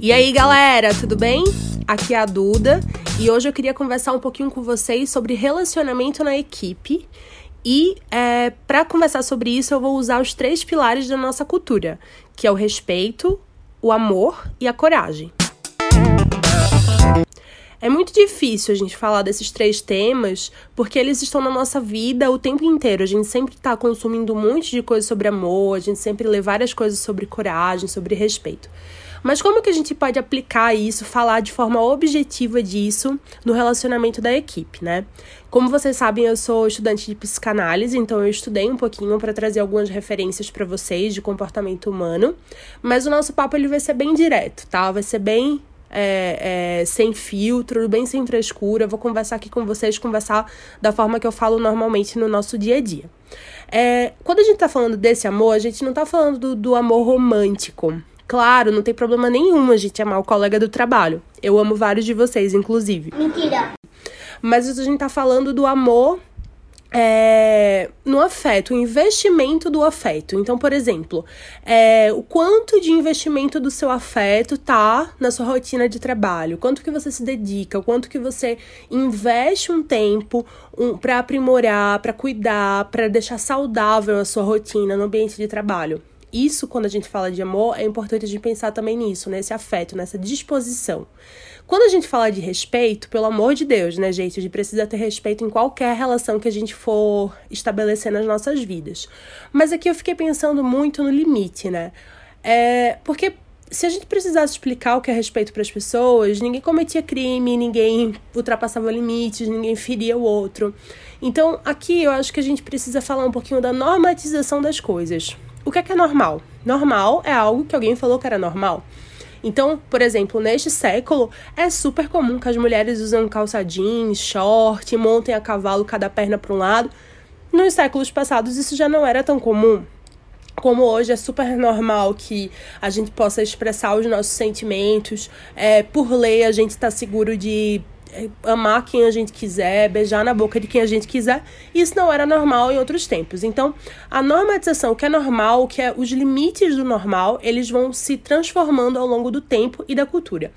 E aí, galera, tudo bem? Aqui é a Duda e hoje eu queria conversar um pouquinho com vocês sobre relacionamento na equipe. E é, para conversar sobre isso, eu vou usar os três pilares da nossa cultura, que é o respeito, o amor e a coragem. É muito difícil a gente falar desses três temas, porque eles estão na nossa vida o tempo inteiro. A gente sempre está consumindo um monte de coisa sobre amor, a gente sempre lê várias coisas sobre coragem, sobre respeito. Mas como que a gente pode aplicar isso, falar de forma objetiva disso no relacionamento da equipe, né? Como vocês sabem, eu sou estudante de psicanálise, então eu estudei um pouquinho para trazer algumas referências para vocês de comportamento humano, mas o nosso papo ele vai ser bem direto, tá? Vai ser bem é, é, sem filtro, bem sem frescura. Vou conversar aqui com vocês, conversar da forma que eu falo normalmente no nosso dia a dia. É, quando a gente tá falando desse amor, a gente não tá falando do, do amor romântico. Claro, não tem problema nenhum a gente amar o colega do trabalho. Eu amo vários de vocês, inclusive. Mentira. Mas a gente tá falando do amor é, no afeto, o investimento do afeto. Então, por exemplo, é, o quanto de investimento do seu afeto tá na sua rotina de trabalho, quanto que você se dedica, o quanto que você investe um tempo um, para aprimorar, para cuidar, para deixar saudável a sua rotina no ambiente de trabalho isso, quando a gente fala de amor, é importante a gente pensar também nisso, nesse afeto, nessa disposição. Quando a gente fala de respeito, pelo amor de Deus, né, gente? A gente precisa ter respeito em qualquer relação que a gente for estabelecer nas nossas vidas. Mas aqui eu fiquei pensando muito no limite, né? É, porque se a gente precisasse explicar o que é respeito para as pessoas, ninguém cometia crime, ninguém ultrapassava limites, ninguém feria o outro. Então, aqui eu acho que a gente precisa falar um pouquinho da normatização das coisas. O que é, que é normal? Normal é algo que alguém falou que era normal. Então, por exemplo, neste século, é super comum que as mulheres usem calça jeans, short, montem a cavalo cada perna para um lado. Nos séculos passados, isso já não era tão comum. Como hoje é super normal que a gente possa expressar os nossos sentimentos, é, por lei a gente está seguro de amar quem a gente quiser, beijar na boca de quem a gente quiser. Isso não era normal em outros tempos. Então, a normatização, o que é normal, o que é os limites do normal, eles vão se transformando ao longo do tempo e da cultura.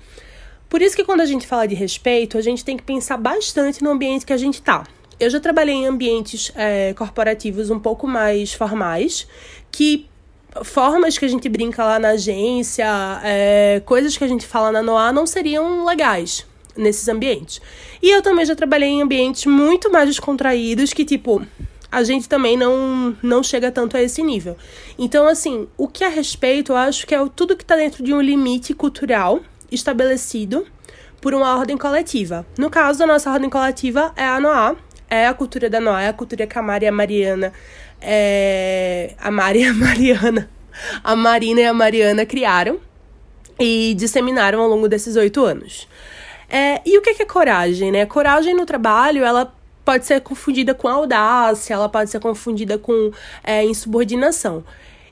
Por isso que quando a gente fala de respeito, a gente tem que pensar bastante no ambiente que a gente está. Eu já trabalhei em ambientes é, corporativos um pouco mais formais, que formas que a gente brinca lá na agência, é, coisas que a gente fala na Noa não seriam legais nesses ambientes. E eu também já trabalhei em ambientes muito mais descontraídos que, tipo, a gente também não, não chega tanto a esse nível. Então, assim, o que é respeito, eu acho que é tudo que está dentro de um limite cultural estabelecido por uma ordem coletiva. No caso, a nossa ordem coletiva é a Noá, é a cultura da Noá, é a cultura que a Mari e a Mariana, é... a Mari e a Mariana, a Marina e a Mariana criaram e disseminaram ao longo desses oito anos. É, e o que é coragem, né? Coragem no trabalho, ela pode ser confundida com audácia, ela pode ser confundida com é, insubordinação.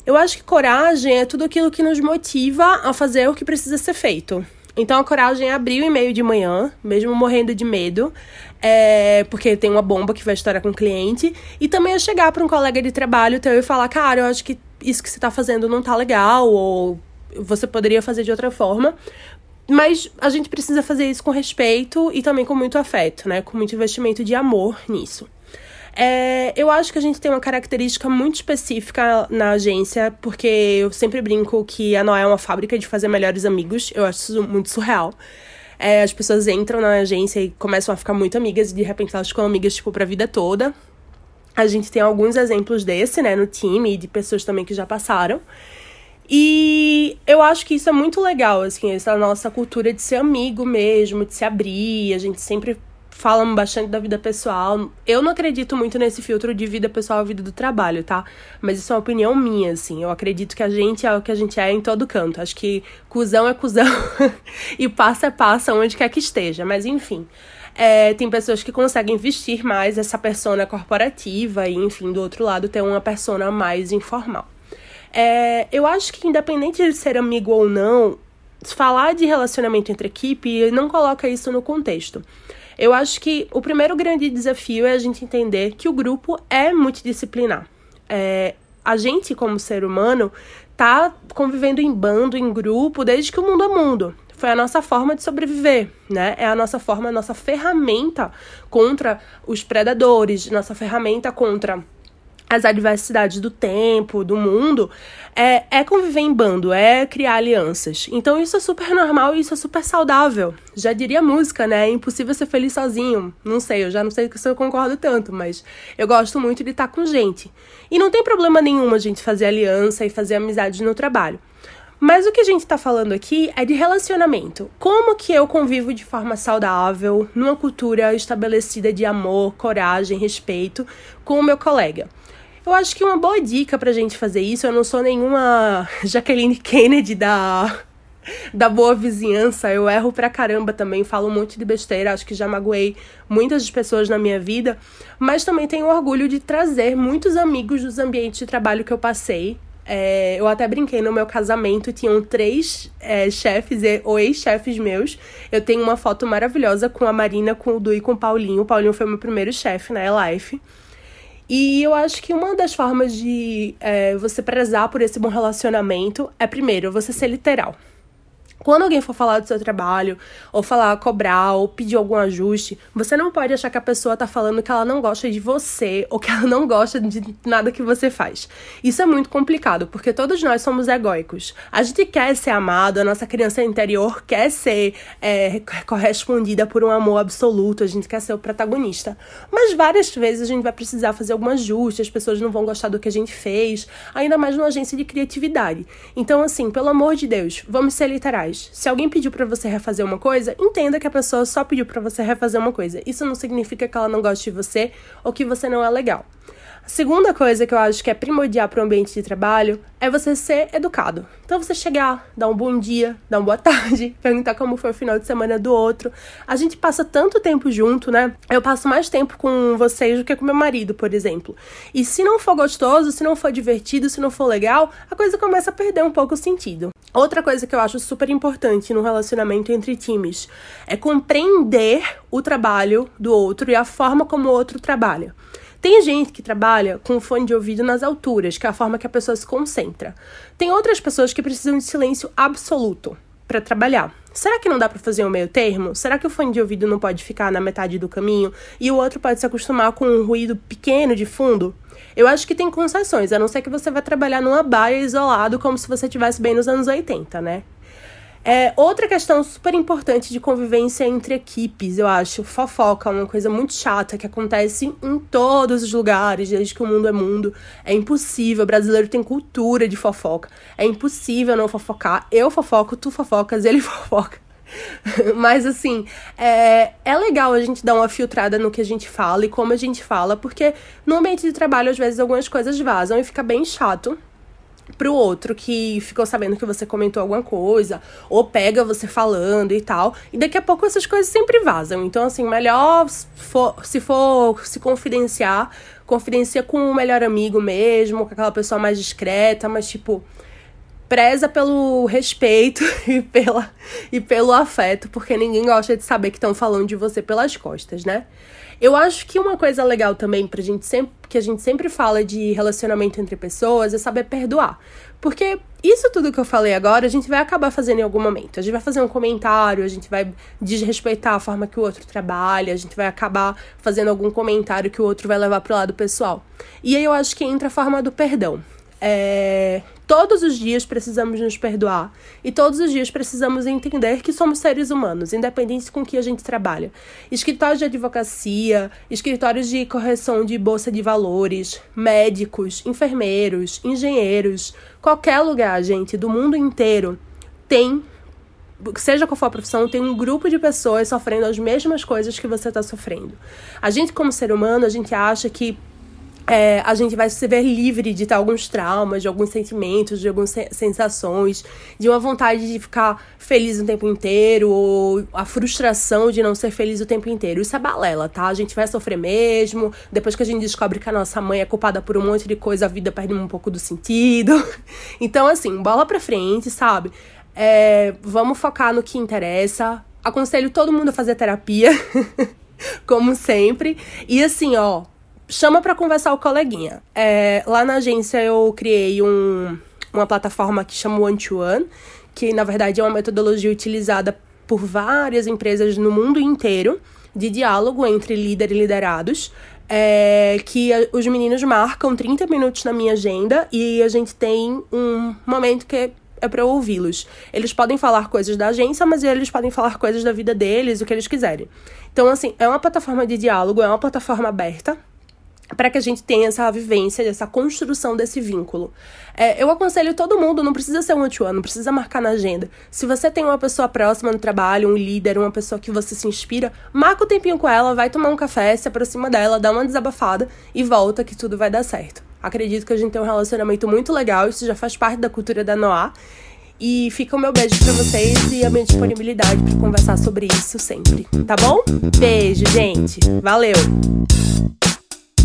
Eu acho que coragem é tudo aquilo que nos motiva a fazer o que precisa ser feito. Então a coragem é abrir o e-mail de manhã, mesmo morrendo de medo, é, porque tem uma bomba que vai estourar com o cliente, e também é chegar para um colega de trabalho teu e falar, cara, eu acho que isso que você está fazendo não tá legal, ou você poderia fazer de outra forma, mas a gente precisa fazer isso com respeito e também com muito afeto, né? Com muito investimento de amor nisso. É, eu acho que a gente tem uma característica muito específica na agência, porque eu sempre brinco que a Noé é uma fábrica de fazer melhores amigos. Eu acho isso muito surreal. É, as pessoas entram na agência e começam a ficar muito amigas e de repente elas ficam amigas, tipo, pra vida toda. A gente tem alguns exemplos desse, né, no time e de pessoas também que já passaram. E eu acho que isso é muito legal, assim, essa nossa cultura de ser amigo mesmo, de se abrir. A gente sempre fala bastante da vida pessoal. Eu não acredito muito nesse filtro de vida pessoal e vida do trabalho, tá? Mas isso é uma opinião minha, assim. Eu acredito que a gente é o que a gente é em todo canto. Acho que cuzão é cuzão e passa é passa onde quer que esteja. Mas enfim. É, tem pessoas que conseguem vestir mais essa persona corporativa e, enfim, do outro lado, ter uma persona mais informal. É, eu acho que independente de ser amigo ou não, falar de relacionamento entre equipe não coloca isso no contexto. Eu acho que o primeiro grande desafio é a gente entender que o grupo é multidisciplinar. É, a gente, como ser humano, tá convivendo em bando, em grupo, desde que o mundo é mundo. Foi a nossa forma de sobreviver, né? É a nossa forma, a nossa ferramenta contra os predadores, nossa ferramenta contra as adversidades do tempo, do mundo, é, é conviver em bando, é criar alianças. Então isso é super normal e isso é super saudável. Já diria música, né? É impossível ser feliz sozinho. Não sei, eu já não sei se eu concordo tanto, mas eu gosto muito de estar com gente. E não tem problema nenhum a gente fazer aliança e fazer amizade no trabalho. Mas o que a gente está falando aqui é de relacionamento. Como que eu convivo de forma saudável, numa cultura estabelecida de amor, coragem, respeito, com o meu colega? Eu acho que uma boa dica pra gente fazer isso, eu não sou nenhuma Jacqueline Kennedy da da boa vizinhança, eu erro pra caramba também, falo um monte de besteira, acho que já magoei muitas pessoas na minha vida, mas também tenho orgulho de trazer muitos amigos dos ambientes de trabalho que eu passei. É, eu até brinquei no meu casamento, tinham três é, chefes ou ex-chefes meus. Eu tenho uma foto maravilhosa com a Marina, com o Du e com o Paulinho. O Paulinho foi meu primeiro chefe na né, Life. E eu acho que uma das formas de é, você prezar por esse bom relacionamento é, primeiro, você ser literal. Quando alguém for falar do seu trabalho, ou falar, cobrar, ou pedir algum ajuste, você não pode achar que a pessoa tá falando que ela não gosta de você, ou que ela não gosta de nada que você faz. Isso é muito complicado, porque todos nós somos egóicos. A gente quer ser amado, a nossa criança interior quer ser é, correspondida por um amor absoluto, a gente quer ser o protagonista. Mas várias vezes a gente vai precisar fazer algum ajuste, as pessoas não vão gostar do que a gente fez, ainda mais numa agência de criatividade. Então, assim, pelo amor de Deus, vamos ser literais faz. Se alguém pediu para você refazer uma coisa, entenda que a pessoa só pediu para você refazer uma coisa. Isso não significa que ela não goste de você ou que você não é legal. A segunda coisa que eu acho que é primordial para o ambiente de trabalho é você ser educado. Então você chegar, dar um bom dia, dar uma boa tarde, perguntar como foi o final de semana do outro. A gente passa tanto tempo junto, né? Eu passo mais tempo com vocês do que com meu marido, por exemplo. E se não for gostoso, se não for divertido, se não for legal, a coisa começa a perder um pouco o sentido. Outra coisa que eu acho super importante no relacionamento entre times é compreender o trabalho do outro e a forma como o outro trabalha. Tem gente que trabalha com fone de ouvido nas alturas, que é a forma que a pessoa se concentra. Tem outras pessoas que precisam de silêncio absoluto para trabalhar. Será que não dá para fazer um meio termo? Será que o fone de ouvido não pode ficar na metade do caminho e o outro pode se acostumar com um ruído pequeno de fundo? Eu acho que tem concessões, a não ser que você vai trabalhar numa baia isolado como se você estivesse bem nos anos 80, né? É, outra questão super importante de convivência entre equipes, eu acho, fofoca, uma coisa muito chata que acontece em todos os lugares, desde que o mundo é mundo. É impossível, o brasileiro tem cultura de fofoca. É impossível não fofocar. Eu fofoco, tu fofocas, ele fofoca. Mas assim, é, é legal a gente dar uma filtrada no que a gente fala e como a gente fala, porque no ambiente de trabalho, às vezes, algumas coisas vazam e fica bem chato pro outro que ficou sabendo que você comentou alguma coisa, ou pega você falando e tal. E daqui a pouco essas coisas sempre vazam. Então, assim, melhor for, se for se confidenciar, confidencia com o melhor amigo mesmo, com aquela pessoa mais discreta, mas tipo. Preza pelo respeito e, pela, e pelo afeto, porque ninguém gosta de saber que estão falando de você pelas costas, né? Eu acho que uma coisa legal também pra gente sempre, que a gente sempre fala de relacionamento entre pessoas é saber perdoar. Porque isso tudo que eu falei agora, a gente vai acabar fazendo em algum momento. A gente vai fazer um comentário, a gente vai desrespeitar a forma que o outro trabalha, a gente vai acabar fazendo algum comentário que o outro vai levar pro lado pessoal. E aí eu acho que entra a forma do perdão. É, todos os dias precisamos nos perdoar e todos os dias precisamos entender que somos seres humanos, independente com que a gente trabalha. Escritórios de advocacia, escritórios de correção de bolsa de valores, médicos, enfermeiros, engenheiros, qualquer lugar, gente, do mundo inteiro tem seja qual for a profissão, tem um grupo de pessoas sofrendo as mesmas coisas que você está sofrendo. A gente, como ser humano, a gente acha que é, a gente vai se ver livre de ter alguns traumas, de alguns sentimentos, de algumas sensações, de uma vontade de ficar feliz o tempo inteiro, ou a frustração de não ser feliz o tempo inteiro. Isso é balela, tá? A gente vai sofrer mesmo. Depois que a gente descobre que a nossa mãe é culpada por um monte de coisa, a vida perde um pouco do sentido. Então, assim, bola pra frente, sabe? É, vamos focar no que interessa. Aconselho todo mundo a fazer terapia, como sempre. E assim, ó chama para conversar o coleguinha. É, lá na agência eu criei um, uma plataforma que chama One to One, que na verdade é uma metodologia utilizada por várias empresas no mundo inteiro de diálogo entre líder e liderados. É, que a, os meninos marcam 30 minutos na minha agenda e a gente tem um momento que é para ouvi-los. Eles podem falar coisas da agência, mas eles podem falar coisas da vida deles, o que eles quiserem. Então, assim, é uma plataforma de diálogo, é uma plataforma aberta para que a gente tenha essa vivência, essa construção desse vínculo. É, eu aconselho todo mundo, não precisa ser um one não precisa marcar na agenda. Se você tem uma pessoa próxima no trabalho, um líder, uma pessoa que você se inspira, marca o um tempinho com ela, vai tomar um café, se aproxima dela, dá uma desabafada e volta que tudo vai dar certo. Acredito que a gente tem um relacionamento muito legal, isso já faz parte da cultura da Noah. E fica o meu beijo para vocês e a minha disponibilidade para conversar sobre isso sempre, tá bom? Beijo, gente. Valeu.